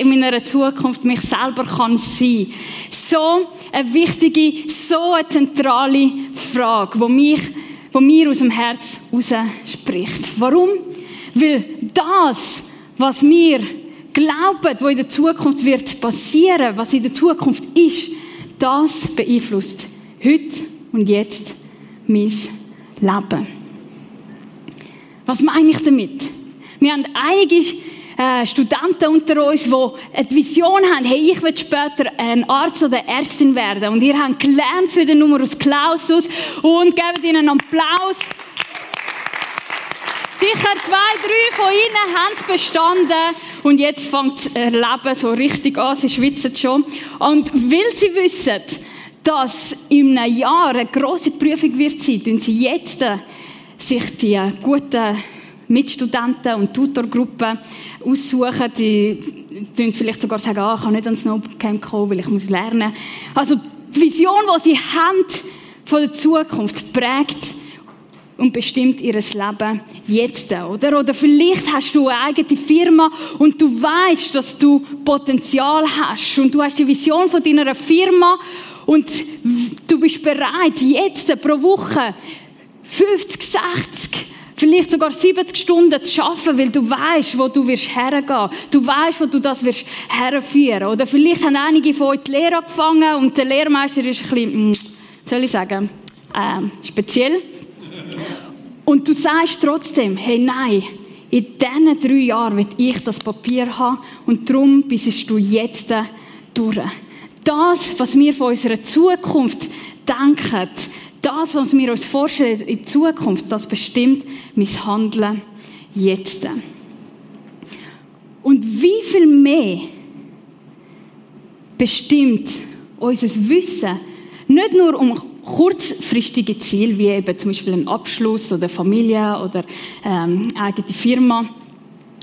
In meiner Zukunft mich selber kann sein. So eine wichtige, so eine zentrale Frage, wo mich, wo mir aus dem Herz raus spricht. Warum? Weil das, was wir glauben, was in der Zukunft wird passieren, was in der Zukunft ist, das beeinflusst heute und jetzt mein Leben. Was meine ich damit? Wir haben einige äh, Studenten unter uns, die eine Vision haben, hey, ich will später ein Arzt oder Ärztin werden. Und ihr habt gelernt für den Numerus Clausus und gebt ihnen einen Applaus. Sicher zwei, drei von ihnen haben es bestanden und jetzt fängt das Leben so richtig an, sie schwitzen schon. Und weil sie wissen, dass in einem Jahr eine grosse Prüfung wird sein, tun sie jetzt sich die guten Mitstudenten und Tutorgruppen aussuchen. Die tun vielleicht sogar sagen, ah, ich kann nicht ans Snowcamp kommen, weil ich muss lernen. Also die Vision, die sie haben von der Zukunft, prägt und bestimmt ihr Leben jetzt, oder? Oder vielleicht hast du eine eigene Firma und du weißt, dass du Potenzial hast und du hast die Vision von deiner Firma und du bist bereit, jetzt pro Woche 50, 60, vielleicht sogar 70 Stunden zu arbeiten, weil du weißt, wo du wirst hergehen. Du weißt, wo du das wirst herführen. Oder vielleicht haben einige von euch die Lehre angefangen und der Lehrmeister ist ein bisschen, hm, soll ich sagen, äh, speziell. Und du sagst trotzdem, hey, nein, in diesen drei Jahren will ich das Papier haben und darum bist du jetzt durch. Das, was wir von unserer Zukunft denken, das, was wir uns vorstellen in Zukunft, das bestimmt mein Handeln jetzt. Und wie viel mehr bestimmt unser Wissen nicht nur um kurzfristige Ziele, wie eben zum Beispiel ein Abschluss oder Familie oder ähm, eigene Firma,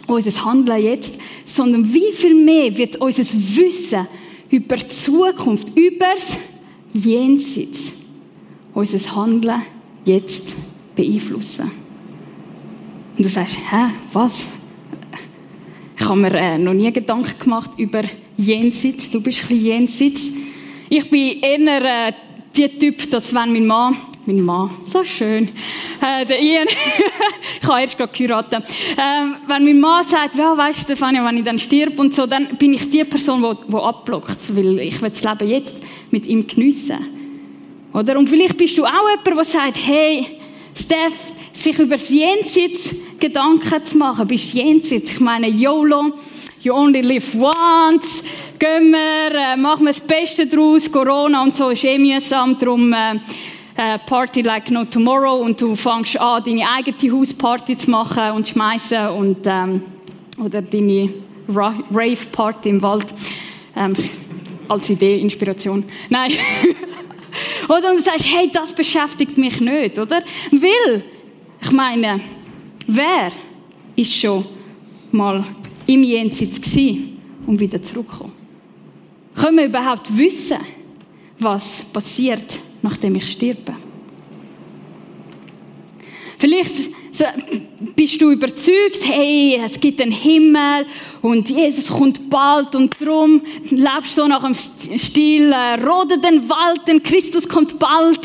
unser Handeln jetzt, sondern wie viel mehr wird unser Wissen über die Zukunft, über das Jenseits, unser Handeln jetzt beeinflussen. Und du sagst, hä, was? Ich habe mir äh, noch nie Gedanken gemacht über Jenseits. Du bist ein bisschen Jenseits. Ich bin eher äh, die Typ, dass wenn mein Mann, mein Mann, so schön, äh, der Ian, ich habe erst gerade geheiratet, ähm, wenn mein Mann sagt, ja, weißt du, Stefania, wenn ich dann stirb und so, dann bin ich die Person, die, abblockt, weil ich will das Leben jetzt mit ihm geniessen. Oder? Und vielleicht bist du auch jemand, der sagt, hey, Steph, sich über das Jenseits Gedanken zu machen, bist Jenseits, ich meine YOLO, you only live once, gehen wir, äh, machen wir das Beste draus, Corona und so ist eh mühsam, darum äh, äh, Party like no tomorrow. Und du fängst an, deine eigene Hausparty zu machen und schmeißen und ähm, oder deine Rave-Party im Wald. Ähm, als Idee, Inspiration. Nein. oder und du sagst, hey, das beschäftigt mich nicht, oder? Will, ich meine, wer ist schon mal im Jenseits gewesen und wieder zurückkommen? Können wir überhaupt wissen, was passiert, nachdem ich sterbe? Vielleicht bist du überzeugt, hey, es gibt einen Himmel und Jesus kommt bald und darum lebst du so nach dem Stil, äh, rode den Wald, denn Christus kommt bald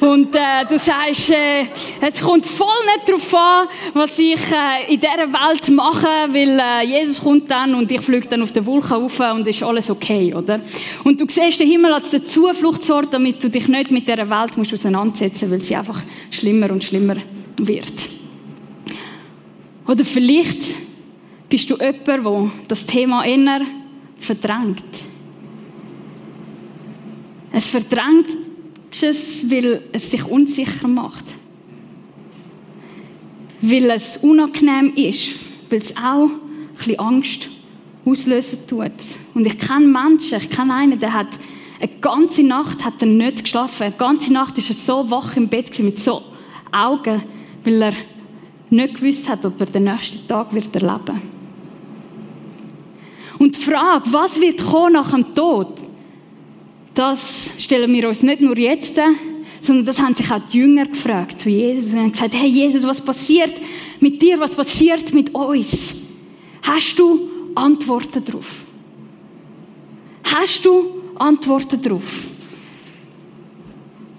und äh, du sagst, äh, es kommt voll nicht darauf an, was ich äh, in dieser Welt mache, weil äh, Jesus kommt dann und ich fliege dann auf den Wolken rauf und ist alles okay, oder? Und du siehst den Himmel als den Zufluchtsort, damit du dich nicht mit dieser Welt musst auseinandersetzen, weil sie einfach schlimmer und schlimmer wird. Oder vielleicht bist du jemand, der das Thema inner verdrängt. Es verdrängt es, weil es sich unsicher macht. Weil es unangenehm ist, weil es auch ein bisschen Angst auslösen tut. Und ich kenne Menschen, ich kenne einen, der hat eine ganze Nacht hat er nicht geschlafen. Eine ganze Nacht ist er so wach im Bett mit so Augen, weil er nicht gewusst hat, ob er den nächsten Tag wird erleben Und die Frage, was wird kommen nach dem Tod, das stellen wir uns nicht nur jetzt, sondern das haben sich auch die Jünger gefragt zu Jesus und haben gesagt, hey Jesus, was passiert mit dir, was passiert mit uns? Hast du Antworten darauf? Hast du Antworten darauf?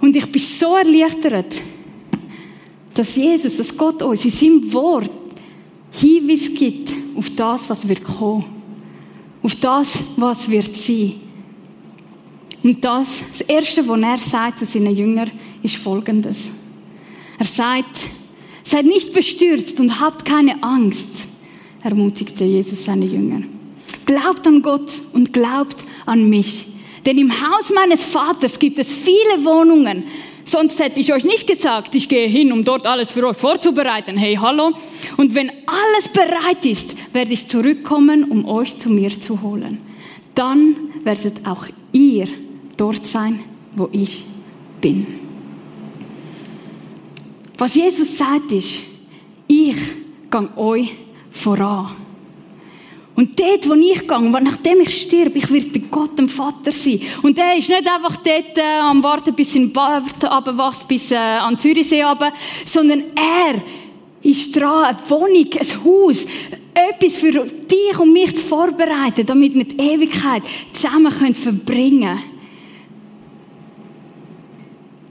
Und ich bin so erleichtert, dass Jesus, dass Gott uns in seinem Wort Hinweis gibt auf das, was wird kommen. Auf das, was wird sein. Und das, das Erste, was er sagt zu seinen Jüngern, ist Folgendes. Er sagt, seid nicht bestürzt und habt keine Angst, ermutigte Jesus seine Jünger. Glaubt an Gott und glaubt an mich. Denn im Haus meines Vaters gibt es viele Wohnungen. Sonst hätte ich euch nicht gesagt, ich gehe hin, um dort alles für euch vorzubereiten. Hey, hallo. Und wenn alles bereit ist, werde ich zurückkommen, um euch zu mir zu holen. Dann werdet auch ihr dort sein, wo ich bin. Was Jesus sagt ist, ich gehe euch voran. Und dort, wo ich gehe, nachdem ich sterbe, ich werde bei Gott dem Vater sein. Und der ist nicht einfach dort äh, am Warten, bis sein Bart runterwächst, bis äh, an Zürichsee runter, sondern er ist dran, eine Wohnung, ein Haus, etwas für dich und mich zu vorbereiten, damit wir die Ewigkeit zusammen können verbringen können.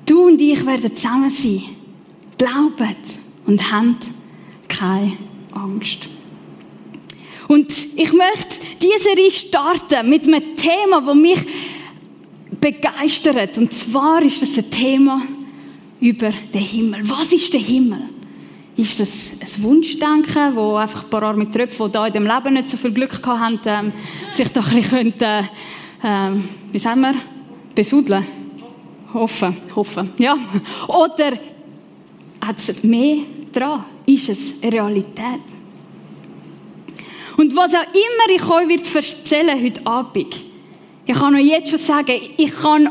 Du und ich werden zusammen sein. Glaubt und habt keine Angst. Und ich möchte diese Serie starten mit einem Thema, das mich begeistert. Und zwar ist das ein Thema über den Himmel. Was ist der Himmel? Ist das ein Wunschdenken, wo einfach ein paar arme Tröpfe, die da in dem Leben nicht so viel Glück hatten, ähm, sich da ein bisschen könnten, ähm, wie sagen wir, besudeln? Hoffen, hoffen, ja. Oder hat es mehr dran? Ist es eine Realität? Und was auch immer ich euch wird erzählen heute Abend, ich kann euch jetzt schon sagen, ich kann,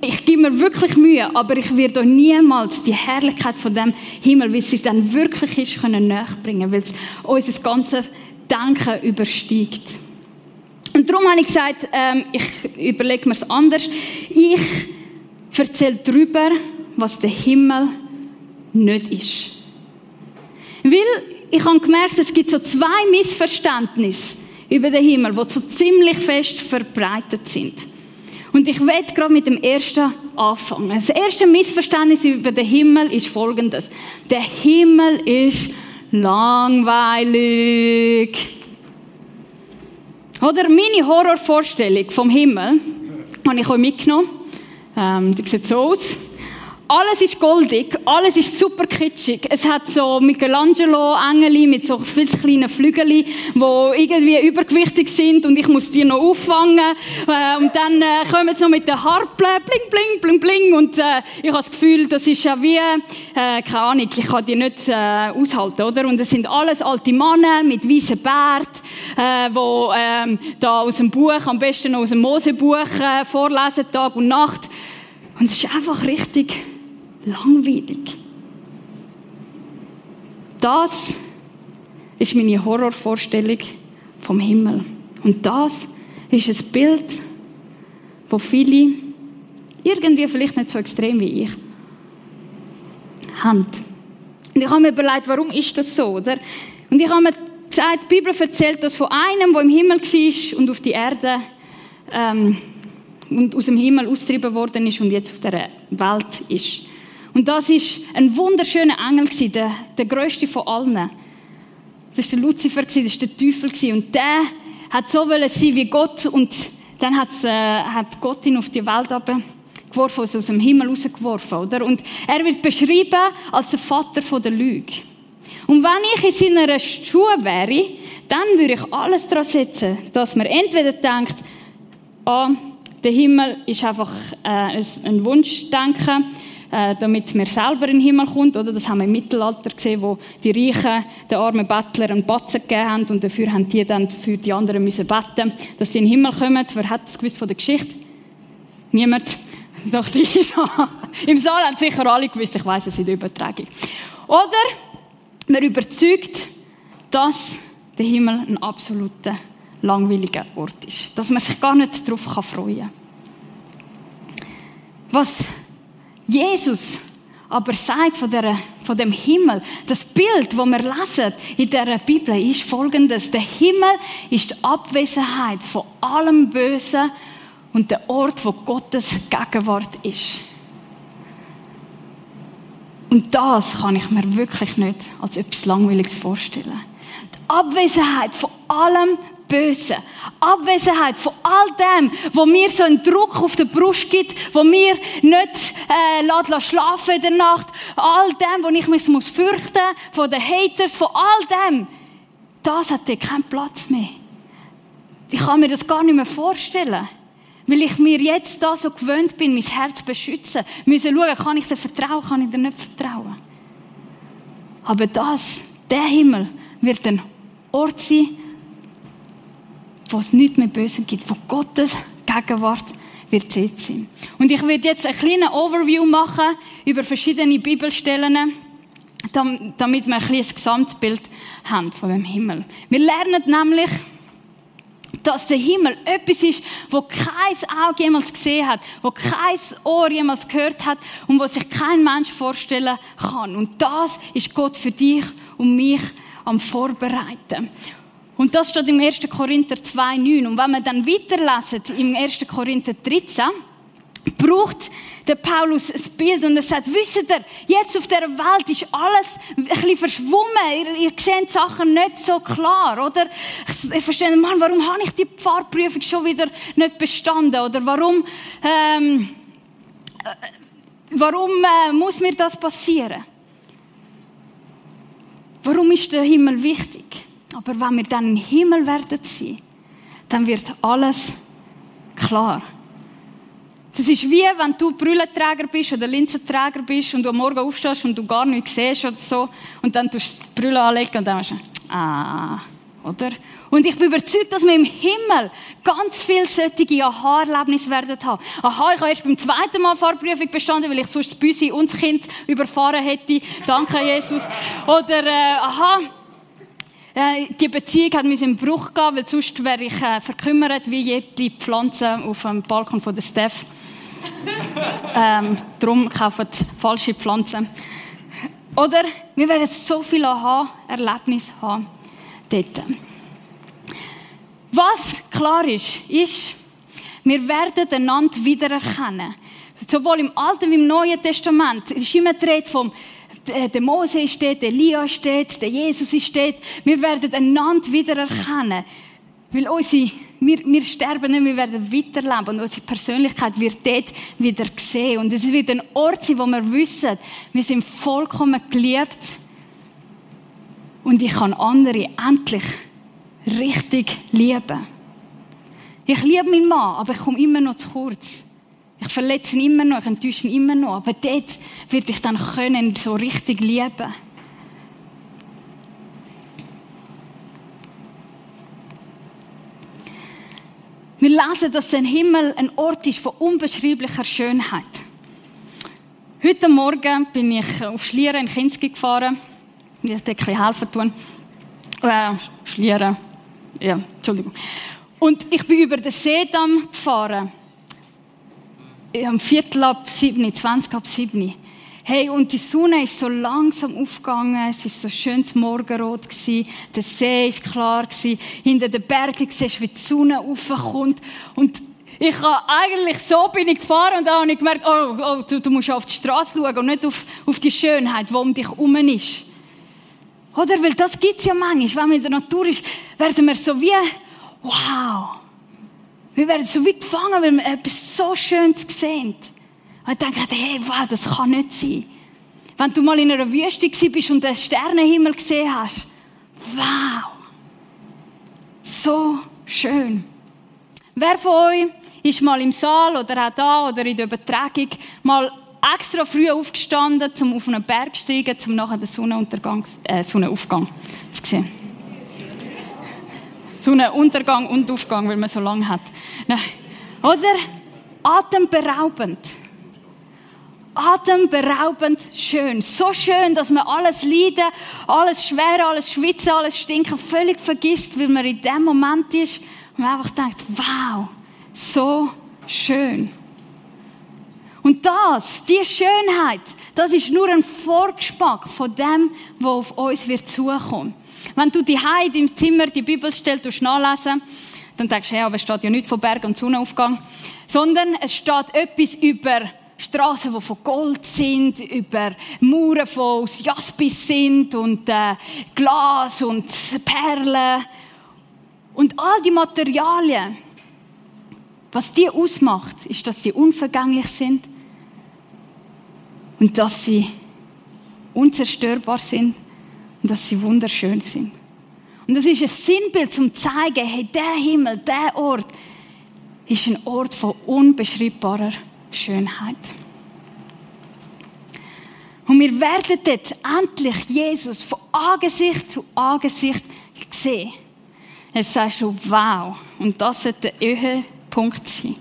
ich gebe mir wirklich Mühe, aber ich werde euch niemals die Herrlichkeit von dem Himmel, wie sie dann wirklich ist, können nachbringen, weil es unser ganzes Denken übersteigt. Und darum habe ich gesagt, ähm, ich überlege mir es anders. Ich erzähle darüber, was der Himmel nicht ist. Weil ich habe gemerkt, es gibt so zwei Missverständnisse über den Himmel, die so ziemlich fest verbreitet sind. Und ich werde gerade mit dem ersten anfangen. Das erste Missverständnis über den Himmel ist folgendes. Der Himmel ist langweilig. Oder meine Horrorvorstellung vom Himmel habe ich euch mitgenommen. Ähm, die sieht so aus. Alles ist goldig, alles ist super kitschig. Es hat so Michelangelo-Engel mit so viel kleinen Flügeln, die irgendwie übergewichtig sind und ich muss die noch auffangen. Äh, und dann äh, kommen sie noch mit den Harpeln, bling, bling, bling, bling. Und äh, ich habe das Gefühl, das ist ja wie, äh, keine Ahnung, ich kann die nicht äh, aushalten, oder? Und es sind alles alte Männer mit weißen Bart, äh, wo äh, da aus dem Buch, am besten aus dem Mosebuch äh, vorlesen, Tag und Nacht. Und es ist einfach richtig langweilig. Das ist meine Horrorvorstellung vom Himmel. Und das ist ein Bild, wo viele irgendwie vielleicht nicht so extrem wie ich haben. Und ich habe mir überlegt, warum ist das so, oder? Und ich habe mir gesagt, die Bibel erzählt das von einem, der im Himmel war und auf die Erde ähm, und aus dem Himmel austrieben worden ist und jetzt auf der Welt ist. Und das ist ein wunderschöner Engel der, der größte von allen. Das ist der Luzifer das ist der Teufel und der hat so sein wie Gott und dann äh, hat Gott ihn auf die Welt geworfen, also aus dem Himmel rausgeworfen, oder? Und er wird beschrieben als der Vater der Lüge. Und wenn ich in seiner Schuhe wäre, dann würde ich alles daran setzen, dass man entweder denkt, ah, der Himmel ist einfach äh, ein Wunschdenken, äh, damit man selber in den Himmel kommt. Oder? Das haben wir im Mittelalter gesehen, wo die Reichen den armen Bettler einen Batzen gegeben haben und dafür haben die dann für die anderen müssen beten, dass sie in den Himmel kommen. Wer hat das gewusst von der Geschichte? Niemand? dachte ich. Im Saal haben sicher alle gewusst, ich weiß es in der Übertragung. Oder man überzeugt, dass der Himmel ein absoluter langweiliger Ort ist. Dass man sich gar nicht darauf freuen kann. Was Jesus aber sagt von dieser von dem Himmel, das Bild, wo wir lesen in der Bibel, ist folgendes. Der Himmel ist die Abwesenheit von allem Bösen und der Ort, wo Gottes Gegenwart ist. Und das kann ich mir wirklich nicht als etwas Langweiliges vorstellen. Die Abwesenheit von allem Bösen. Abwesenheit von all dem, wo mir so einen Druck auf der Brust gibt, wo mir nicht äh, schlafen in der Nacht. All dem, wo ich mich muss fürchten von den Haters, von all dem. Das hat dir keinen Platz mehr. Ich kann mir das gar nicht mehr vorstellen. Weil ich mir jetzt da so gewöhnt bin, mein Herz beschützen. Müssen schauen, kann ich dir vertrauen, kann ich dir nicht vertrauen. Aber das, der Himmel, wird ein Ort sein, wo es nichts mehr Böse gibt, wo Gottes Gegenwart wird sein. Und ich werde jetzt ein kleines Overview machen über verschiedene Bibelstellen, damit wir ein kleines Gesamtbild haben von dem Himmel. Wir lernen nämlich, dass der Himmel etwas ist, wo kein Auge jemals gesehen hat, wo kein Ohr jemals gehört hat und wo sich kein Mensch vorstellen kann. Und das ist Gott für dich und mich am Vorbereiten. Und das steht im 1. Korinther 2,9. Und wenn wir dann weiterlesen, im 1. Korinther 13, braucht der Paulus ein Bild und er sagt, wisst ihr, jetzt auf der Welt ist alles ein bisschen verschwommen. Ihr, ihr seht Sachen nicht so klar, oder? Ich, verstehe, Mann, warum habe ich die Fahrprüfung schon wieder nicht bestanden? Oder warum, ähm, äh, warum äh, muss mir das passieren? Warum ist der Himmel wichtig? Aber wenn wir dann im Himmel werden sein, dann wird alles klar. Das ist wie, wenn du Brüllenträger bist oder Linsenträger bist und du am Morgen aufstehst und du gar nichts siehst oder so und dann tust du die Brille anlegen und dann denkst du, ah, oder? Und ich bin überzeugt, dass wir im Himmel ganz viele solche Aha-Erlebnisse werden haben. Aha, ich habe erst beim zweiten Mal Fahrprüfung bestanden, weil ich sonst das Büsi und das Kind überfahren hätte. Danke, Jesus. Oder, äh, aha, die Beziehung hat mir im Bruch gehen, weil sonst wäre ich äh, verkümmert wie jede Pflanze auf dem Balkon von der Steph. ähm, darum kaufen falsche Pflanzen. Oder wir werden so viel Aha-Erlebnis haben dort. Was klar ist, ist, wir werden einander wiedererkennen. Sowohl im Alten wie im Neuen Testament ist immer die Rede vom äh, der Mose dort, der Elia steht, der Jesus ist dort. Wir werden einander wiedererkennen. Weil unsere, wir, wir sterben nicht, wir werden weiterleben. Und unsere Persönlichkeit wird dort wieder gesehen. Und es wird ein Ort sein, wo wir wissen, wir sind vollkommen geliebt. Und ich kann andere endlich richtig lieben. Ich liebe meinen Mann, aber ich komme immer noch zu kurz. Ich verletze ihn immer noch, ich enttäusche immer noch. Aber dort wird ich dann können so richtig lieben. Wir lesen, dass ein Himmel ein Ort ist von unbeschreiblicher Schönheit. Heute Morgen bin ich auf Schlieren in Kinski gefahren. Ich wollte ein bisschen helfen tun. Äh, Schlieren. Ja, Entschuldigung. Und ich bin über den Seedamm gefahren am Viertel ab sieben, 20 ab sieben. Hey, und die Sonne ist so langsam aufgegangen, es ist so schönes Morgenrot gewesen, der See ist klar gewesen, hinter den Bergen siehst du, wie die Sonne aufkommt und ich habe eigentlich so bin ich gefahren und habe ich gemerkt, oh, oh du, du musst auf die Straße schauen und nicht auf, auf die Schönheit, die um dich herum ist. Oder? Weil das gibt es ja manchmal. Wenn man in der Natur ist, werden wir so wie, wow, wir werden so wie gefangen, weil wir etwas so Schönes sehen. Und ich denke, hey, wow, das kann nicht sein. Wenn du mal in einer Wüste bist und den Sternenhimmel gesehen hast, wow, so schön. Wer von euch ist mal im Saal oder auch da oder in der Übertragung mal extra früh aufgestanden, um auf einen Berg zu steigen, um nachher den Sonnenuntergang, äh, Sonnenaufgang zu sehen? Sonnenuntergang und Aufgang, weil man so lange hat. Nein. Oder? Atemberaubend. Atemberaubend schön. So schön, dass man alles Leiden, alles Schwere, alles Schwitzen, alles Stinken völlig vergisst, weil man in dem Moment ist und man einfach denkt, wow, so schön. Und das, die Schönheit, das ist nur ein Vorgeschmack von dem, was auf uns wird zukommen. Wenn du die Heid im Zimmer die Bibel stellst, du nachlesen, dann denkst du, ja, aber es steht ja nicht von Berg und Sonnenaufgang, sondern es steht etwas über Straßen, die von Gold sind, über Mauern, die aus Jaspis sind und äh, Glas und Perlen. Und all die Materialien. Was die ausmacht, ist, dass sie unvergänglich sind. Und dass sie unzerstörbar sind und dass sie wunderschön sind. Und das ist ein Sinnbild, zum zu zeigen, hey, der Himmel, der Ort ist ein Ort von unbeschreibbarer Schönheit. Und wir werden dort endlich Jesus von Angesicht zu Angesicht sehen. Jetzt sagst du, wow. Und das sollte der Höhepunkt sein.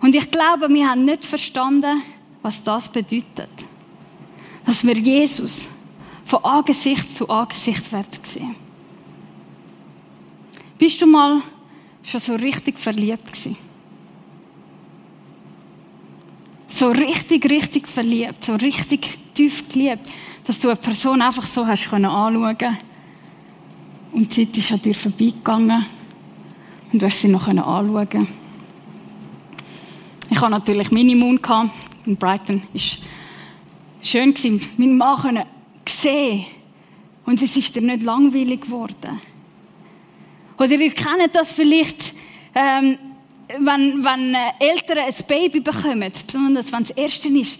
Und ich glaube, wir haben nicht verstanden, was das bedeutet. Dass wir Jesus von Angesicht zu Angesicht werden sehen. Bist du mal schon so richtig verliebt gewesen? So richtig, richtig verliebt, so richtig tief geliebt, dass du eine Person einfach so hast können anschauen und die Zeit ist an dir vorbeigegangen und du hast sie noch anschauen ich hatte natürlich Minimoon in Brighton. Ist schön gewesen, meinen Mann sehen. Und es ist dir nicht langweilig geworden. Oder ihr kennt das vielleicht, ähm, wenn, wenn Eltern ein Baby bekommen, besonders wenn es das erste ist,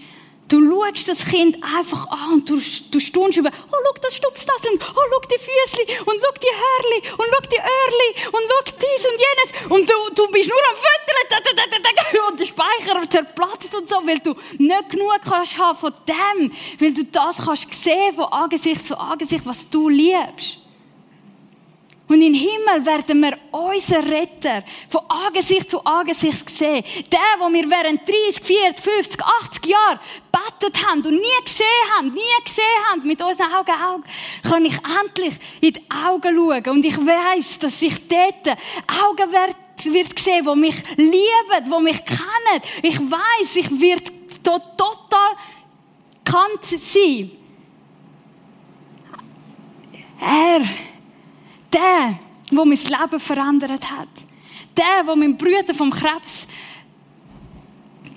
Du schaust das Kind einfach an und du, du staunst über, oh, schau das Stupsnase und oh, schau die Füßli und schau die Hörli und schau die Öhrli und schau dies und jenes. Und du, du bist nur am Füttern Speicher zerplatzt und so, weil du nicht genug kannst haben von dem, weil du das kannst sehen von Angesicht zu Angesicht, was du liebst. Und im Himmel werden wir unseren Retter von Angesicht zu Angesicht sehen. Der, wo wir während 30, 40, 50, 80 Jahren betet haben und nie gesehen haben, nie gesehen haben, mit unseren Augen, Augen, kann ich endlich in die Augen schauen. Und ich weiß, dass ich dort Augen wird sehen, die mich lieben, die mich kennen. Ich weiß, ich werde total kannt sein. Er der, der mein Leben verändert hat. Der, der meinen Brüder vom Krebs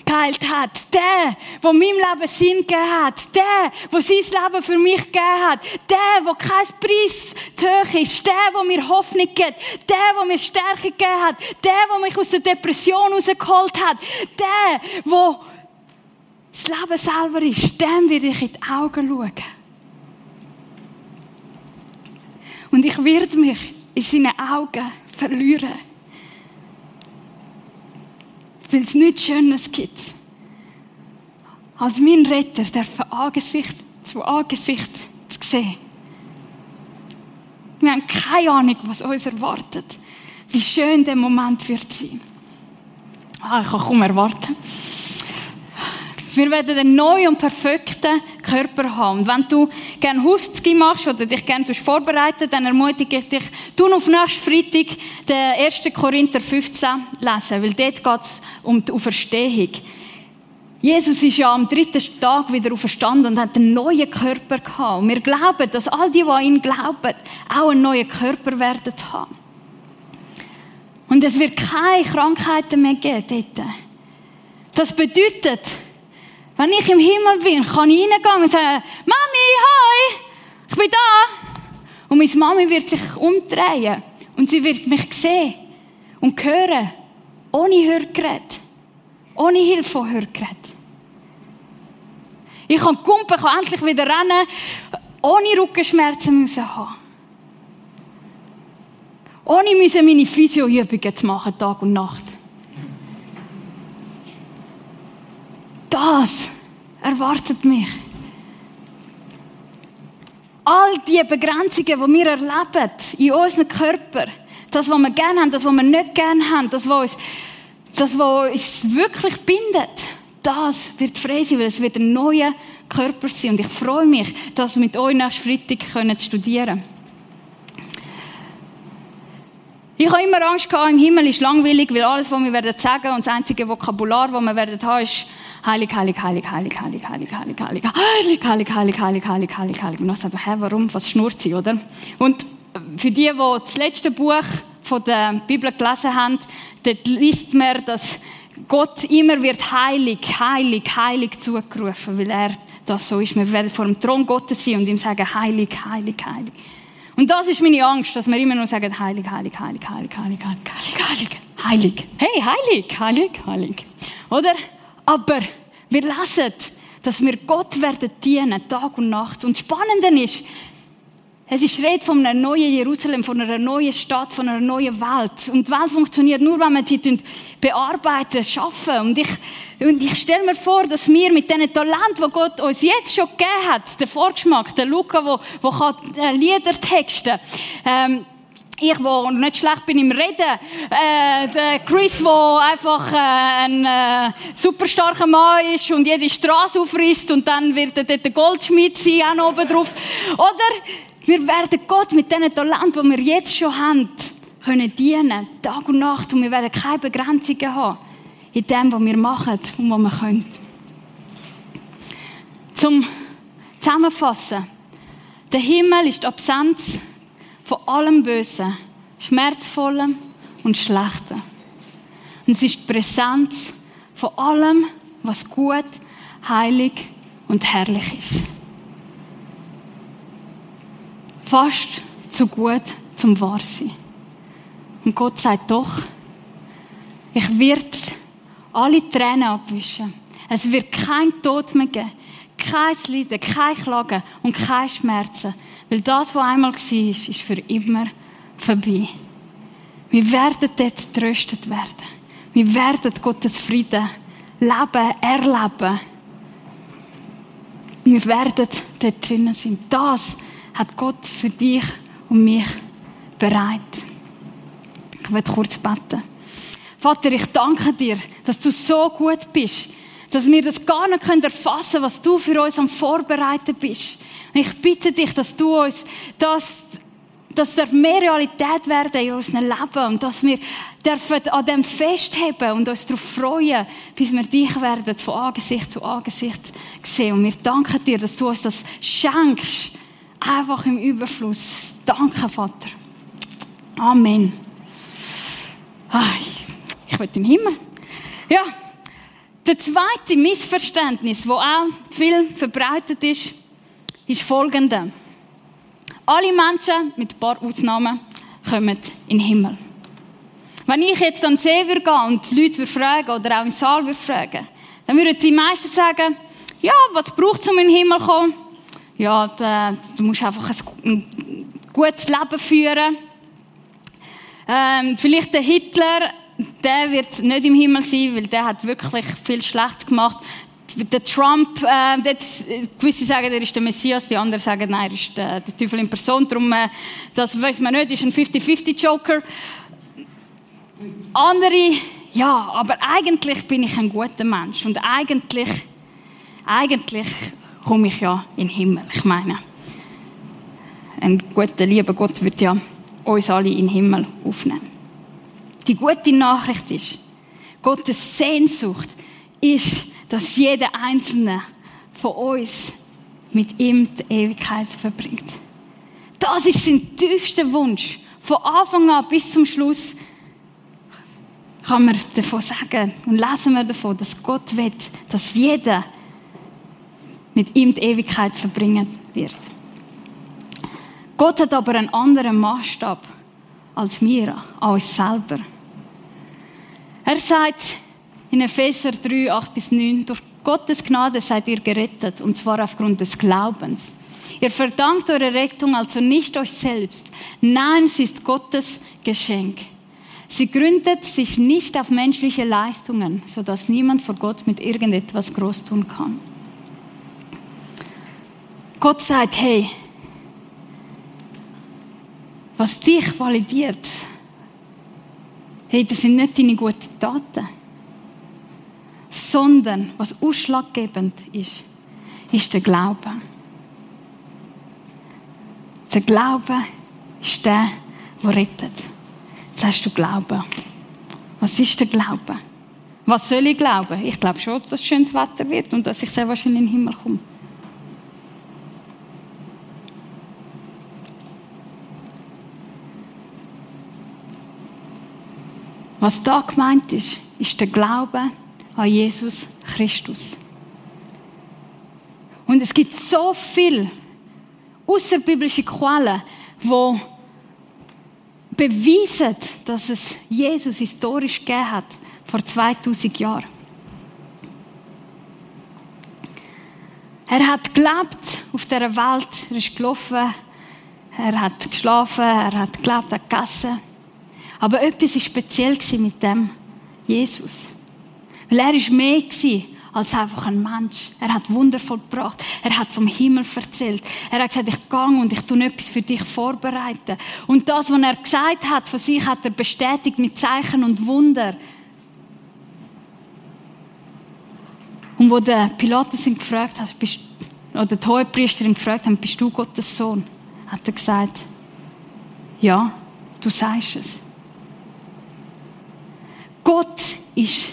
geheilt hat. Der, der meinem Leben Sinn gegeben hat. Der, der sein Leben für mich gegeben hat. Der, der kein Preis zu hoch ist. Der, der mir Hoffnung gibt. Der, der mir Stärke gegeben hat. Der, der mich aus der Depression rausgeholt hat. Der, der das Leben selber ist. Dem werde ich in die Augen schauen. Und ich werde mich in seinen Augen verlieren. Weil es nichts Schönes gibt, als mein Retter der von Angesicht zu Angesicht zu sehen. Wir haben keine Ahnung, was uns erwartet. Wie schön der Moment wird sein. Ah, ich kann kaum erwarten. Wir werden einen neuen und perfekten Körper haben. Und wenn du gerne Hauski machst oder dich gerne vorbereiten dann ermutige ich dich, du auf nächsten Freitag den 1. Korinther 15 lesen, weil dort geht es um die Auferstehung. Jesus ist ja am dritten Tag wieder auferstanden und hat einen neuen Körper gehabt. Und wir glauben, dass all die, die an ihn glauben, auch einen neuen Körper werden haben. Und es wird keine Krankheiten mehr geben dort. Das bedeutet, wenn ich im Himmel bin, kann ich reingehen und sagen, Mami, hi, ich bin da. Und meine Mami wird sich umdrehen und sie wird mich sehen und hören, ohne Hörgerät, ohne Hilfe von Hörgerät. Ich kann kumpen, kann endlich wieder rennen, ohne Rückenschmerzen müssen haben. Ohne müssen meine Physioübungen zu machen, Tag und Nacht. Das erwartet mich. All die Begrenzungen, die wir erleben in unserem Körper, das, was wir gerne haben, das, was wir nicht gerne haben, das, was uns, das, was uns wirklich bindet, das wird frei sein, weil es wird ein neuer Körper sein. Und ich freue mich, das mit euch nächsten Freitag studieren können. Ich habe immer Angst gehabt, im Himmel ist langweilig, weil alles, was wir werden sagen und das einzige Vokabular, das wir werden haben, ist heilig, heilig, heilig, heilig, heilig, heilig, heilig, heilig, heilig, heilig, heilig, heilig, heilig, heilig, heilig. Und sagt man, hä, warum? Was schnurrt sie, oder? Und für die, die das letzte Buch von der Bibel gelesen haben, dort liest man, dass Gott immer wird heilig, heilig, heilig zugerufen, weil er das so ist. Wir werden vor dem Thron Gottes sein und ihm sagen, heilig, heilig, heilig. Und das ist meine Angst, dass wir immer nur sagen, heilig, heilig, heilig, heilig, heilig, heilig, heilig, heilig, heilig. Hey, heilig, heilig, heilig. Oder? Aber wir lesen, dass wir Gott werden dienen, Tag und Nacht. Und das Spannende ist, es ist Rede von einem neuen Jerusalem, von einer neuen Stadt, von einer neuen Welt. Und die Welt funktioniert nur, wenn wir sie bearbeiten, schaffen. Und ich, und ich stelle mir vor, dass wir mit diesen Talenten, die Gott uns jetzt schon gegeben hat, der Vorgeschmack, der Luca, der, der kann äh, Lieder texten, ähm, ich, wo nicht schlecht bin im Reden, äh, der Chris, der einfach äh, ein äh, super Mann ist und jede Straße aufrisst und dann wird er dort der Goldschmied sein, auch oben drauf. Oder wir werden Gott mit diesen Talenten, die wir jetzt schon haben, können dienen, Tag und Nacht. Und wir werden keine Begrenzungen haben in dem, was wir machen und was wir können. Zum Zusammenfassen. Der Himmel ist die Absenz allem Bösen, Schmerzvollem und Schlechten. Und es ist die Präsenz von allem, was gut, heilig und herrlich ist. fast zu gut zum Wahrsein. Und Gott sagt doch, ich werde alle Tränen abwischen. Es wird kein Tod mehr geben, kein Leiden, kein Klagen und kein Schmerzen. Weil das, was einmal war, ist für immer vorbei. Wir werden dort tröstet werden. Wir werden Gottes Frieden leben, erleben. Wir werden dort drinnen sein. Das hat Gott für dich und mich bereit. Ich werde kurz beten. Vater, ich danke dir, dass du so gut bist, dass wir das gar nicht erfassen können, was du für uns am Vorbereiten bist. Und ich bitte dich, dass du uns das, dass es mehr Realität werden in unserem Leben und dass wir dürfen an dem festheben und uns darauf freuen, bis wir dich werden von Angesicht zu Angesicht sehen. Und wir danken dir, dass du uns das schenkst Einfach im Überfluss. Danke, Vater. Amen. Ich will im Himmel. Ja, der zweite Missverständnis, wo auch viel verbreitet ist, ist folgende. Alle Menschen, mit ein paar Ausnahmen, kommen in den Himmel. Wenn ich jetzt an den See würde und die Leute fragen oder auch im Saal würde fragen, dann würden die meisten sagen, ja, was braucht es, um in den Himmel zu kommen? ja, du musst einfach ein, ein gutes Leben führen. Ähm, vielleicht der Hitler, der wird nicht im Himmel sein, weil der hat wirklich viel Schlechtes gemacht. Der Trump, äh, dort, gewisse sagen, er ist der Messias, die anderen sagen, nein, er ist der, der Teufel in Person. Darum, äh, das weiß man nicht, ist ein 50-50-Joker. Andere, ja, aber eigentlich bin ich ein guter Mensch und eigentlich, eigentlich komme ich ja in den Himmel. Ich meine, ein guter, lieber Gott wird ja uns alle in den Himmel aufnehmen. Die gute Nachricht ist, Gottes Sehnsucht ist, dass jeder Einzelne von uns mit ihm die Ewigkeit verbringt. Das ist sein tiefster Wunsch. Von Anfang an bis zum Schluss kann man davon sagen und lesen wir davon, dass Gott will, dass jeder mit ihm die Ewigkeit verbringen wird. Gott hat aber einen anderen Maßstab als wir, an uns selber. Er sagt in Epheser 3, 8 bis 9, durch Gottes Gnade seid ihr gerettet, und zwar aufgrund des Glaubens. Ihr verdankt eure Rettung also nicht euch selbst. Nein, es ist Gottes Geschenk. Sie gründet sich nicht auf menschliche Leistungen, sodass niemand vor Gott mit irgendetwas groß tun kann. Gott sagt, hey, was dich validiert, hey, das sind nicht deine guten Taten, sondern was ausschlaggebend ist, ist der Glaube. Der Glaube ist der, der rettet. Jetzt hast du Glauben. Was ist der Glaube? Was soll ich glauben? Ich glaube schon, dass es schönes Wetter wird und dass ich sehr wahrscheinlich in den Himmel komme. Was da gemeint ist, ist der Glaube an Jesus Christus. Und es gibt so viele außerbiblische Quellen, die beweisen, dass es Jesus historisch gegeben hat, vor 2000 Jahren. Er hat gelebt auf dieser Welt, er ist gelaufen, er hat geschlafen, er hat gelebt, er hat gegessen. Aber etwas war speziell mit dem Jesus. Weil er war mehr als einfach ein Mensch. Er hat Wunder vollbracht. Er hat vom Himmel erzählt. Er hat gesagt, ich gehe und ich tue etwas für dich vorbereiten. Und das, was er gesagt hat von sich, hat er bestätigt mit Zeichen und Wunder. Und wo der Pilatus ihn gefragt hat, bist, oder die Hohepriesterin gefragt hat, bist du Gottes Sohn? Hat er gesagt, ja, du sagst es. Gott ist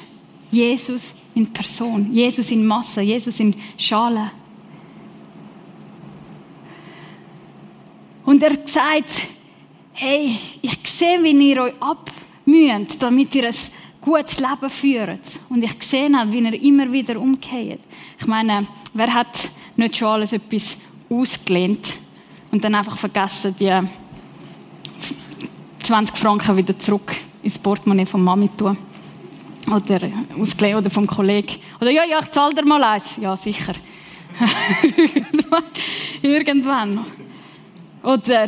Jesus in Person, Jesus in Masse, Jesus in Schale. Und er sagt, hey, ich sehe, wie ihr euch abmüht, damit ihr ein gutes Leben führt. Und ich sehe auch, wie ihr immer wieder umkehrt. Ich meine, wer hat nicht schon alles etwas ausgelehnt und dann einfach vergessen, die 20 Franken wieder zurück ins Portemonnaie von Mami tun? Oder ausgelehnt oder vom Kollegen. Oder ja, ja, ich zahle dir mal eins. Ja, sicher. irgendwann, irgendwann. Oder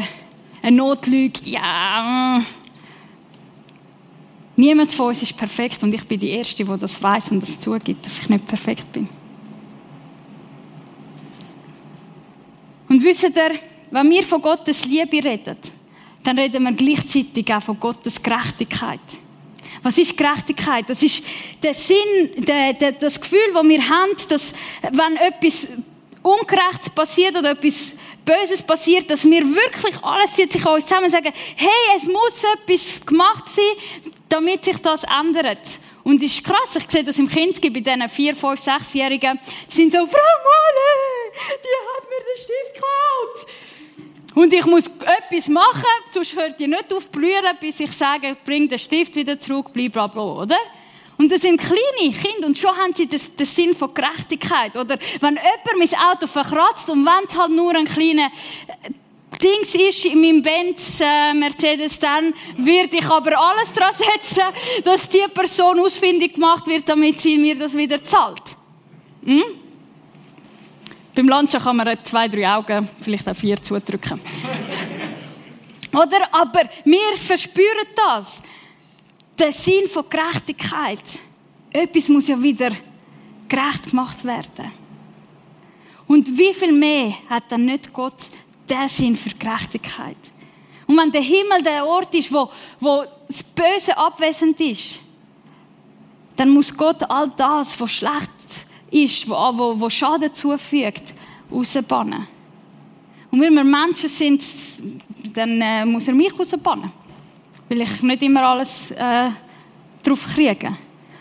eine Notlüge. Ja. Niemand von uns ist perfekt und ich bin die Erste, die das weiß und das zugibt, dass ich nicht perfekt bin. Und wisst ihr, wenn wir von Gottes Liebe reden, dann reden wir gleichzeitig auch von Gottes Gerechtigkeit. Was ist Gerechtigkeit? Das ist der Sinn, der, der, das Gefühl, das wir haben, dass wenn etwas Ungerechtes passiert oder etwas Böses passiert, dass wir wirklich alles zieht sich an uns zusammen sagen, hey, es muss etwas gemacht sein, damit sich das ändert. Und es ist krass, ich sehe das im Kindesgib bei diesen 4, 5, 6-Jährigen, die sind so, Frau Molle, die hat mir den Stift geklaut. Und ich muss etwas machen, sonst hört ihr nicht auf blühen, bis ich sage, bring den Stift wieder zurück, bla bla bla, oder? Und das sind kleine Kinder und schon haben sie den Sinn von Gerechtigkeit. Oder wenn jemand mein Auto verkratzt und wenn es halt nur ein kleiner äh, Dings ist in meinem Benz äh, Mercedes, dann würde ich aber alles daran setzen, dass die Person ausfindig gemacht wird, damit sie mir das wieder zahlt. Hm? Beim Lunchen kann man zwei, drei Augen, vielleicht auch vier zudrücken. Oder? Aber wir verspüren das. Der Sinn von Gerechtigkeit. Etwas muss ja wieder gerecht gemacht werden. Und wie viel mehr hat dann nicht Gott den Sinn für Gerechtigkeit? Und wenn der Himmel der Ort ist, wo, wo das Böse abwesend ist, dann muss Gott all das, was schlecht ist, wo, wo, wo Schaden zufügt, rausbannen. Und weil wir Menschen sind, dann äh, muss er mich rausbannen. Weil ich nicht immer alles äh, drauf kriege.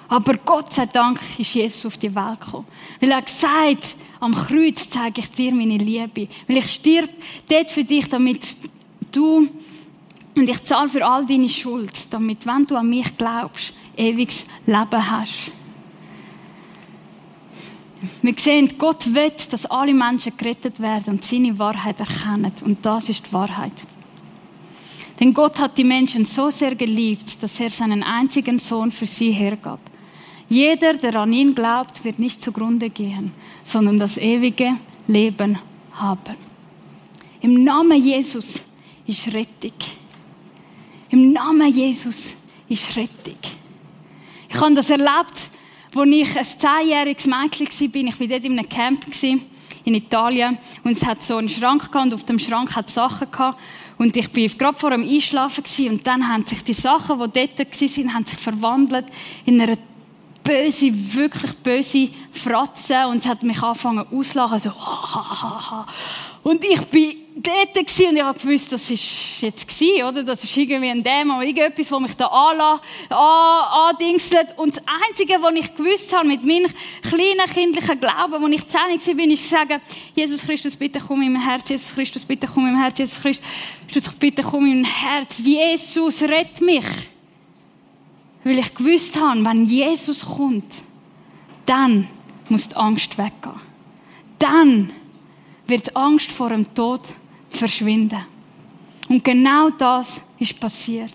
Aber Gott sei Dank ist Jesus auf die Welt gekommen. Weil er gesagt am Kreuz zeige ich dir meine Liebe. Weil ich stirb dort für dich, damit du und ich zahle für all deine Schuld, damit, wenn du an mich glaubst, ewiges Leben hast. Wir sehen, Gott will, dass alle Menschen gerettet werden und seine Wahrheit erkennen. Und das ist die Wahrheit. Denn Gott hat die Menschen so sehr geliebt, dass er seinen einzigen Sohn für sie hergab. Jeder, der an ihn glaubt, wird nicht zugrunde gehen, sondern das ewige Leben haben. Im Namen Jesus ist Rettung. Im Namen Jesus ist Rettung. Ich habe das erlebt, als ich ein zehnjähriges Mädchen war, ich war dort in einem Camp in Italien und es hat so einen Schrank gehabt und auf dem Schrank hat Sachen gehabt und ich war gerade vor dem Einschlafen und dann haben sich die Sachen, die dort waren, haben sich verwandelt in eine böse, wirklich böse Fratze und es hat mich angefangen auszulachen, so ha, ha, ha, ha. Und ich bin dort gewesen und ich habe gewusst, das ist jetzt gewesen, oder? Das ist irgendwie ein Dämon, irgendetwas, das mich da anlässt, andingselt. Und das Einzige, was ich gewusst habe mit meinem kleinen kindlichen Glauben, als ich zehn war, bin, ist zu sagen, Jesus Christus, bitte komm in mein Herz, Jesus Christus, bitte komm in mein Herz, Jesus Christus, bitte komm in mein Herz. Jesus, rett mich. Weil ich gewusst habe, wenn Jesus kommt, dann muss die Angst weggehen. Dann wird die Angst vor dem Tod verschwinden. Und genau das ist passiert.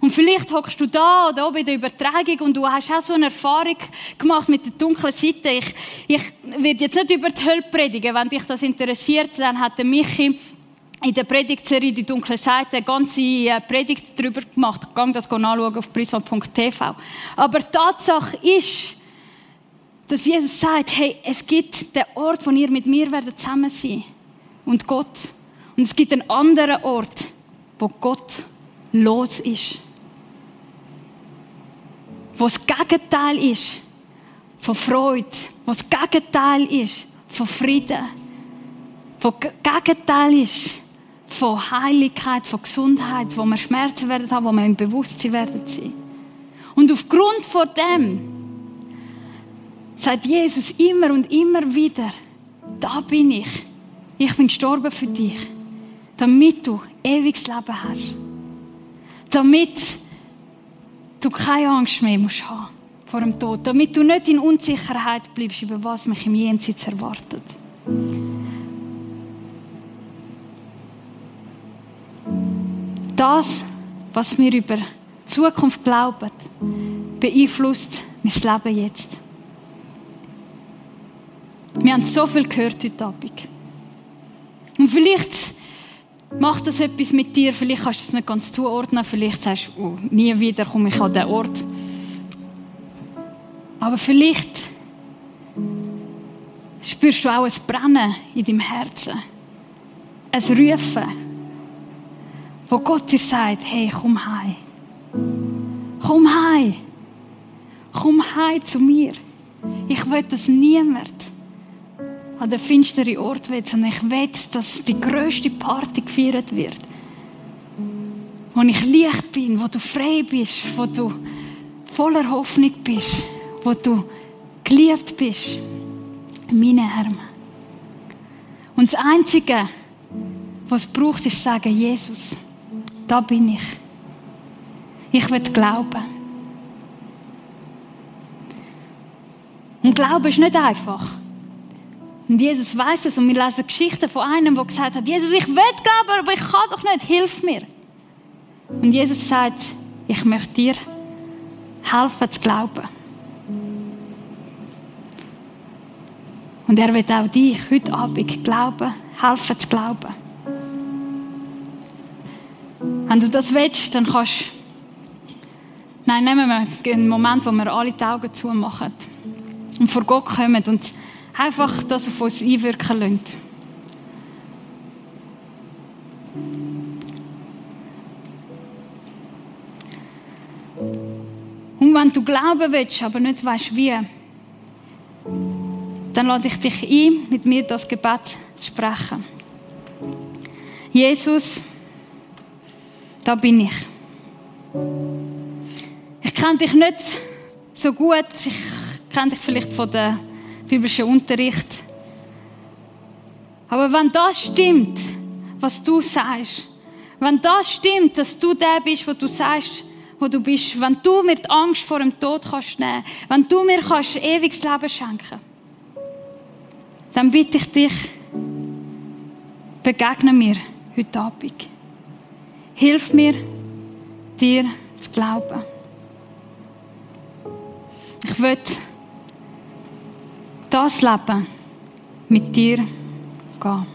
Und vielleicht hockst du da oder oben in der Übertragung und du hast auch so eine Erfahrung gemacht mit der dunklen Seite. Ich, ich werde jetzt nicht über die Hölle predigen. Wenn dich das interessiert, dann hat der Michi in der Predigtserie «Die dunkle Seite» eine ganze äh, Predigt darüber gemacht. Ich das anschauen auf prisma.tv. Aber die Tatsache ist, dass Jesus sagt, hey, es gibt den Ort, wo ihr mit mir zusammen sein und Gott. Und es gibt einen anderen Ort, wo Gott los ist. Wo das Gegenteil ist von Freude, wo das Gegenteil ist von Frieden, wo das Gegenteil ist von Heiligkeit, von Gesundheit, wo wir Schmerzen werden haben, wo wir im Bewusstsein werden sein. Und aufgrund von dem sagt Jesus immer und immer wieder, da bin ich. Ich bin gestorben für dich, damit du ewiges Leben hast. Damit du keine Angst mehr musst haben vor dem Tod. Damit du nicht in Unsicherheit bleibst, über was mich im Jenseits erwartet. Das, was wir über die Zukunft glauben, beeinflusst mein Leben jetzt. Wir haben so viel gehört heute Abend. Und vielleicht macht das etwas mit dir, vielleicht kannst du es nicht ganz zuordnen, vielleicht sagst du, oh, nie wieder komme ich an den Ort. Aber vielleicht spürst du auch ein Brennen in deinem Herzen. Ein Rufen, wo Gott dir sagt, hey, komm heim. Komm heim. Komm heim zu mir. Ich will, dass niemand an den finsteren Ort will, sondern ich will, dass die grösste Party gefeiert wird. Wo ich Licht bin, wo du frei bist, wo du voller Hoffnung bist, wo du geliebt bist. In meinen Armen. Und das Einzige, was es braucht, ist sagen, Jesus, da bin ich. Ich will glauben. Und Glauben ist nicht einfach. Und Jesus weiß es und wir lesen Geschichten von einem, der gesagt hat, Jesus, ich will glauben, aber ich kann doch nicht, hilf mir. Und Jesus sagt, ich möchte dir helfen zu glauben. Und er wird auch dich heute Abend glauben, helfen zu glauben. Wenn du das willst, dann kannst du Nein, nehmen wir einen Moment, wo wir alle die Augen zumachen und vor Gott kommen und einfach das auf uns einwirken lassen. Und wenn du glauben willst, aber nicht weißt wie, dann lade ich dich ein, mit mir das Gebet zu sprechen. Jesus, da bin ich. Ich kenne dich nicht so gut, ich kenne dich vielleicht von der biblischen Unterricht. Aber wenn das stimmt, was du sagst, wenn das stimmt, dass du der bist, wo du sagst, wo du bist, wenn du mir die Angst vor dem Tod kannst nehmen, wenn du mir kannst ewiges Leben schenken, dann bitte ich dich, begegne mir heute Abend. Hilf mir, dir zu glauben. Ich will das Leben mit dir gehen.